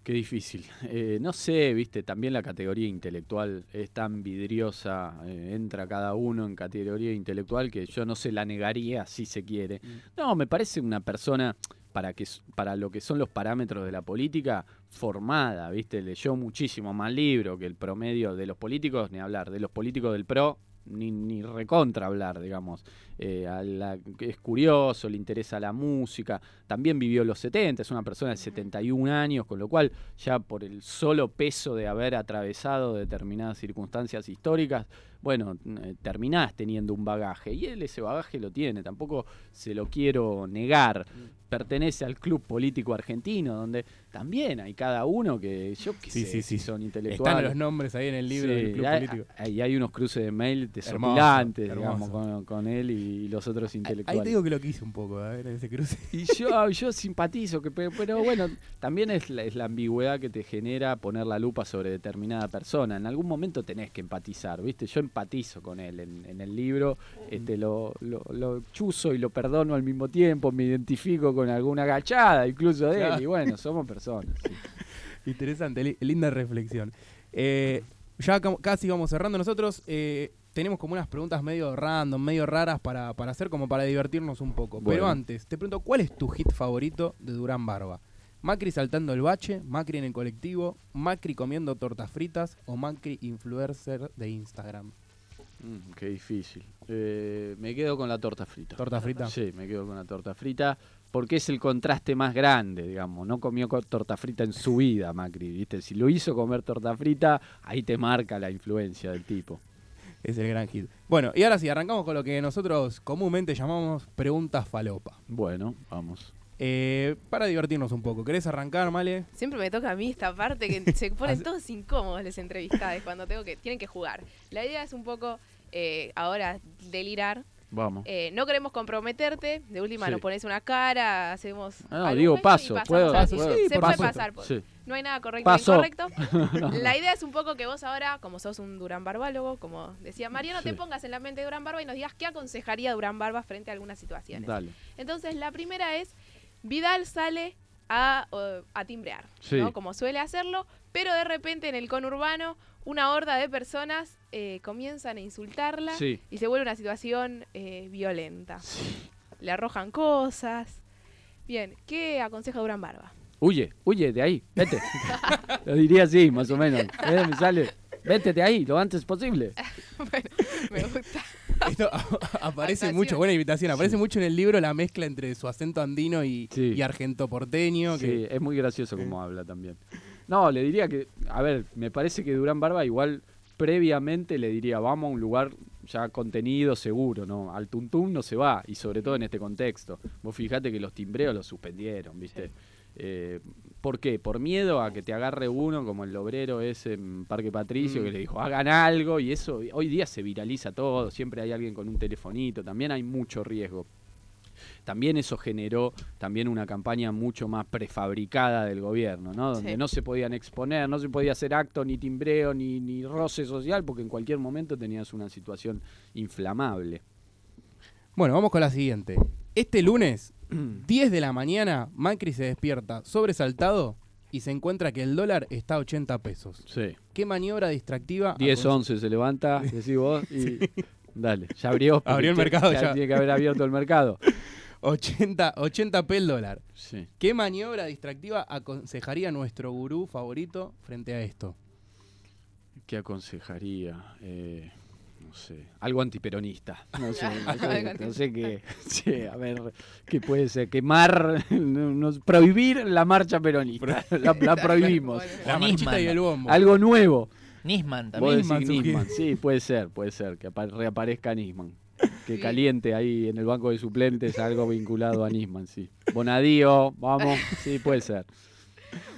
Qué difícil. Eh, no sé, viste, también la categoría intelectual es tan vidriosa, eh, entra cada uno en categoría intelectual que yo no se la negaría si se quiere. No, me parece una persona para que para lo que son los parámetros de la política formada, viste, leyó muchísimo más libro que el promedio de los políticos, ni hablar, de los políticos del PRO ni, ni recontra hablar, digamos. Eh, a la- es curioso, le interesa la música, también vivió los 70, es una persona de 71 años, con lo cual ya por el solo peso de haber atravesado determinadas circunstancias históricas, bueno, eh, terminás teniendo un bagaje. Y él ese bagaje lo tiene, tampoco se lo quiero negar. Pertenece al club político argentino, donde también hay cada uno que, yo qué Sí, sé, sí, si sí. son Están intelectuales. los nombres ahí en el libro del club hay, político. hay- hay unos cruces de mail desopilantes, hermoso. digamos, con, con él y los otros Ahí intelectuales. te digo que lo quise un poco, a ver, ese cruce. Y yo, yo simpatizo, que, pe- pero bueno, también es la, es la ambigüedad que te genera poner la lupa sobre determinada persona. En algún momento tenés que empatizar, ¿viste? Yo empatizo con él en, en el libro, este, lo, lo, lo chuzo y lo perdono al mismo tiempo, me identifico con alguna agachada incluso de él, y bueno, somos personas. sí. [LAUGHS] Interesante, li- linda reflexión. Eh, ya casi vamos cerrando. Nosotros eh, tenemos como unas preguntas medio random, medio raras para, para hacer, como para divertirnos un poco. Pero antes, te pregunto, ¿cuál es tu hit favorito de Durán Barba? Macri saltando el bache, Macri en el colectivo, Macri comiendo tortas fritas o Macri influencer de Instagram. Mm, qué difícil. Eh, me quedo con la torta frita. ¿Torta frita? Sí, me quedo con la torta frita porque es el contraste más grande, digamos. No comió co- torta frita en su vida, Macri, ¿viste? Si lo hizo comer torta frita, ahí te marca la influencia del tipo. Es el gran hit. Bueno, y ahora sí, arrancamos con lo que nosotros comúnmente llamamos preguntas falopa. Bueno, vamos. Eh, para divertirnos un poco. ¿Querés arrancar, Male? Siempre me toca a mí esta parte que se [LAUGHS] ponen todos incómodos los entrevistados cuando tengo que tienen que jugar. La idea es un poco eh, ahora delirar. Vamos. Eh, no queremos comprometerte. De última Sí. nos pones una cara, hacemos. Ah, no, digo paso, puedo, puedo, siguiente. sí, Se puede pasar. pues. Sí. No hay nada correcto ni Paso. incorrecto. [LAUGHS] La idea es un poco que vos ahora, como sos un Durán Barbálogo, como decía Mariano, Sí. te pongas en la mente de Durán Barba y nos digas qué aconsejaría Durán Barba frente a algunas situaciones. Dale. Entonces, la primera es, Vidal sale a, a timbrear, Sí. ¿no? como suele hacerlo, pero de repente en el conurbano una horda de personas eh, comienzan a insultarla Sí. y se vuelve una situación eh, violenta. Le arrojan cosas. Bien, ¿qué aconseja Durán Barba? Huye, huye de ahí, vete. [LAUGHS] lo diría así, más o menos. Eh, me sale. Vete de ahí lo antes posible. [LAUGHS] bueno, me gusta. [LAUGHS] Esto aparece mucho, buena invitación, aparece Sí. mucho en el libro la mezcla entre su acento andino y, Sí. y argento porteño. Sí, que- es muy gracioso como habla también. No, le diría que, a ver, me parece que Durán Barba igual previamente le diría, vamos a un lugar ya contenido, seguro, ¿no? Al tuntum no se va, y sobre todo en este contexto. Vos fijate que los timbreos los suspendieron, ¿viste? Eh, ¿Por qué? Por miedo a que te agarre uno como el obrero ese en Parque Patricio Mm. que le dijo, hagan algo, y eso hoy día se viraliza todo, siempre hay alguien con un telefonito, también hay mucho riesgo. También eso generó también una campaña mucho más prefabricada del gobierno, ¿no? Donde Sí. no se podían exponer, no se podía hacer acto, ni timbreo, ni, ni roce social, porque en cualquier momento tenías una situación inflamable. Bueno, vamos con la siguiente. Este lunes, [CLEARS THROAT] 10 de la mañana, Macri se despierta sobresaltado y se encuentra que el dólar está a 80 pesos. Sí. ¿Qué maniobra distractiva? 10, aconse- 11 se levanta, [LAUGHS] decís vos, y dale, ya abrió. [LAUGHS] Abrió el mercado ya. Tiene que haber abierto el mercado. 80, 80 p el dólar. Sí. ¿Qué maniobra distractiva aconsejaría nuestro gurú favorito frente a esto? ¿Qué aconsejaría? Eh, no sé, algo antiperonista. No sé, [LAUGHS] no sé, Algo no sé qué. [LAUGHS] Sí, a ver, ¿qué puede ser? Quemar, [LAUGHS] no- prohibir la marcha peronista. La, la prohibimos. La marchita Nisman. y el bombo. Algo nuevo. Nisman también. Nisman. Sí, puede ser, puede ser, que apa- reaparezca Nisman. Que Sí. caliente ahí en el banco de suplentes algo vinculado a Nisman, sí. Bonadío, vamos, sí, puede ser.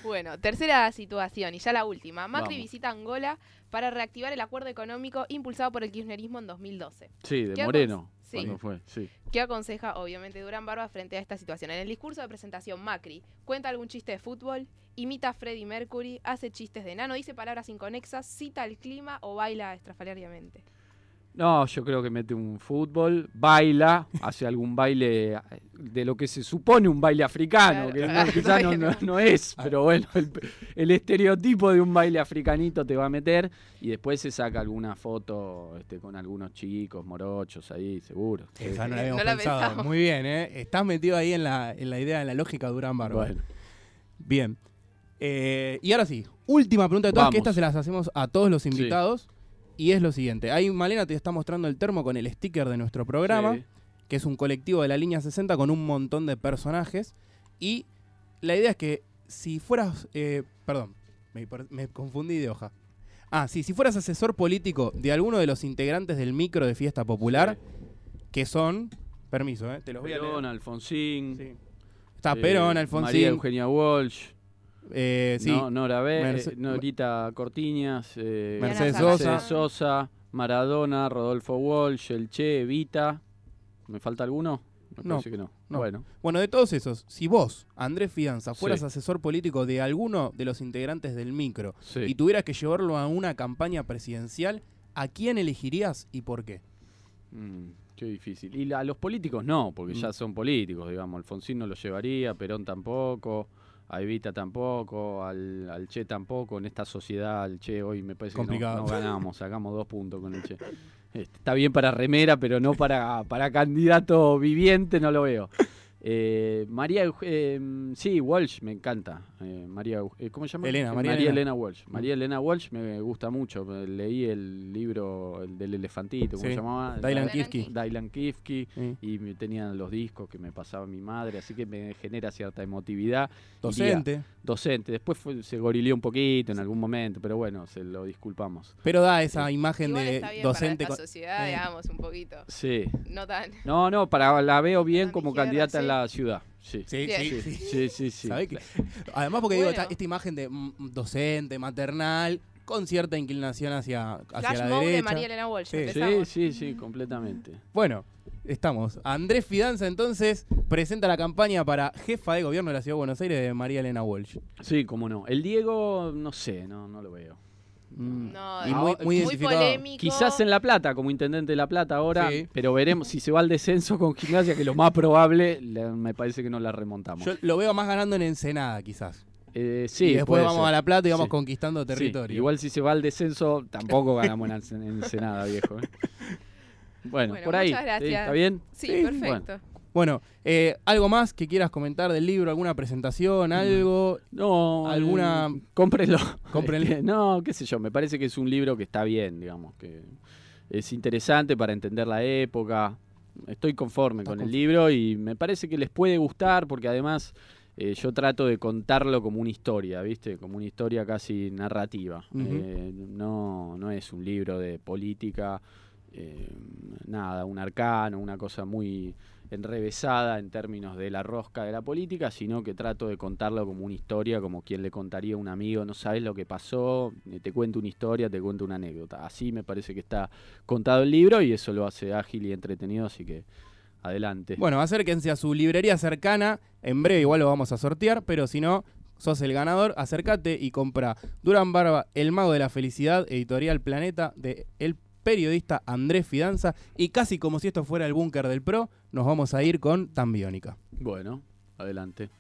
Bueno, tercera situación y ya la última. Macri Vamos. visita Angola para reactivar el acuerdo económico impulsado por el kirchnerismo en 2012. Sí, de ¿Qué Moreno. sí. ¿Cuándo fue? Sí. ¿Qué aconseja, obviamente, Durán Barba frente a esta situación? En el discurso de presentación, Macri cuenta algún chiste de fútbol, imita a Freddie Mercury, hace chistes de nano, dice palabras inconexas, cita el clima o baila estrafalariamente. No, yo creo que mete un fútbol, baila, [LAUGHS] hace algún baile de lo que se supone un baile africano, Claro. que no- quizás [LAUGHS] no, bueno. no- no es, pero bueno, el, el estereotipo de un baile africanito te va a meter y después se saca alguna foto este, con algunos chicos morochos ahí, seguro. Esa no la Eh, habíamos no la pensado. pensamos. Muy bien, ¿eh? Estás metido ahí en la, en la idea, en la lógica de Durán Barba. Bueno, Bien. Eh, y ahora sí, última pregunta de todas, que estas se las hacemos a todos los invitados. Y es lo siguiente. Ahí Malena te está mostrando el termo con el sticker de nuestro programa, sí. que es un colectivo de la línea 60 con un montón de personajes. Y la idea es que si fueras... eh, perdón, me, confundí de hoja. Ah, sí, si fueras asesor político de alguno de los integrantes del micro de Fiesta Popular, que son, permiso, eh, te los voy a Perón, leer. Alfonsín. Sí. Está eh, Perón, María Alfonsín, Eugenia Walsh. Eh, sí, No- Nora B, Merce- eh, Norita Cortiñas. eh, Mercedes Sosa. Mercedes Sosa, Maradona, Rodolfo Walsh, El Che, Evita. ¿Me falta alguno? Me No, parece que no. no. Bueno, Bueno, de todos esos, si vos, Andrés Fidanza, fueras Sí. asesor político de alguno de los integrantes del micro sí. y tuvieras que llevarlo a una campaña presidencial, ¿a quién elegirías y por qué? Mm, qué difícil. Y a los políticos no, porque Mm. ya son políticos, digamos. Alfonsín no lo llevaría, Perón tampoco, a Evita tampoco, al, al Che tampoco. En esta sociedad, al Che hoy me parece Complicado. que no, no ganamos, [LAUGHS] sacamos dos puntos con el Che. Este, está bien para remera, pero no para, para candidato viviente, no lo veo. Eh, María, eh, sí, Walsh me encanta. Eh, María, eh, ¿cómo se llama? Elena, María Elena. Elena Walsh. María Elena Walsh me gusta mucho. Leí el libro el del elefantito, ¿cómo Sí. se llamaba? Dylan Kifke. Dylan Kifke Sí. y me tenían los discos que me pasaba mi madre, así que me genera cierta emotividad. Iría Docente, docente, después fue- se gorileó un poquito en algún momento, pero bueno, se lo disculpamos. pero da esa imagen Igual de está bien docente. para esta sociedad, Eh. digamos, un poquito. Sí. No tan... No, no, para la veo bien como candidata en sí. La ciudad. Sí. Sí, sí, Sí, sí. sí, sí, sí. ¿Sabe qué? Además, porque digo, esta, esta imagen de mm, docente, maternal, con cierta inclinación hacia, hacia Flash la mode de derecha. María Elena Walsh. Sí. Sí, sí, completamente. Bueno, estamos. Andrés Fidanza entonces presenta la campaña para jefa de gobierno de la Ciudad de Buenos Aires de María Elena Walsh. Sí, cómo no. El Diego, no sé, no, no lo veo. Mm. No, y no, muy, muy muy polémico. Quizás en La Plata, como intendente de La Plata ahora, Sí. pero veremos si se va al descenso con gimnasia, que lo más probable, le- me parece que no la remontamos. Yo lo veo más ganando en Ensenada, quizás. Eh, sí, y después vamos ser. a La Plata y vamos Sí. conquistando Sí, territorio. igual si se va al descenso, tampoco ganamos en, Ensen- en Ensenada, viejo. ¿eh? [LAUGHS] Bueno, Bueno, por ahí. muchas ¿sí? gracias. ¿Está bien? Sí, Sí, perfecto. Bueno, eh, ¿algo más que quieras comentar del libro? ¿Alguna presentación? ¿Algo? No, ¿Alguna- eh, cómprenlo. Cómprenlo. [LAUGHS] No, qué sé yo, me parece que es un libro que está bien, digamos, que es interesante para entender la época. Estoy conforme con el libro y me parece que les puede gustar porque además eh, yo trato de contarlo como una historia, ¿viste? Como una historia casi narrativa. Eh, no, no es un libro de política, eh, nada, un arcano, una cosa muy enrevesada en términos de la rosca de la política, sino que trato de contarlo como una historia, como quien le contaría a un amigo, no sabes lo que pasó, eh, te cuento una historia, te cuento una anécdota. Así me parece que está contado el libro y eso lo hace ágil y entretenido, así que adelante. Bueno, acérquense a su librería cercana. En breve igual lo vamos a sortear, pero si no, sos el ganador, acércate y compra Durán Barba, El Mago de la Felicidad, editorial Planeta, de el periodista Andrés Fidanza. Y casi como si esto fuera el búnker del pro, nos vamos a ir con Tambiónica. Bueno, adelante.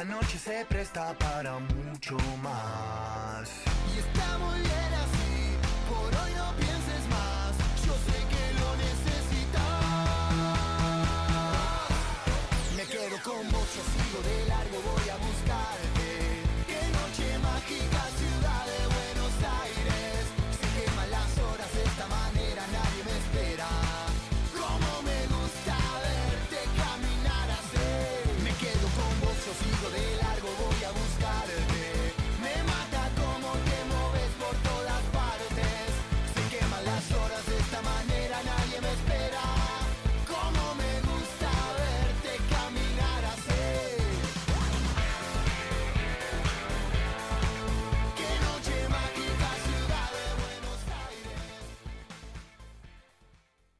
La noche se presta para mucho más. de la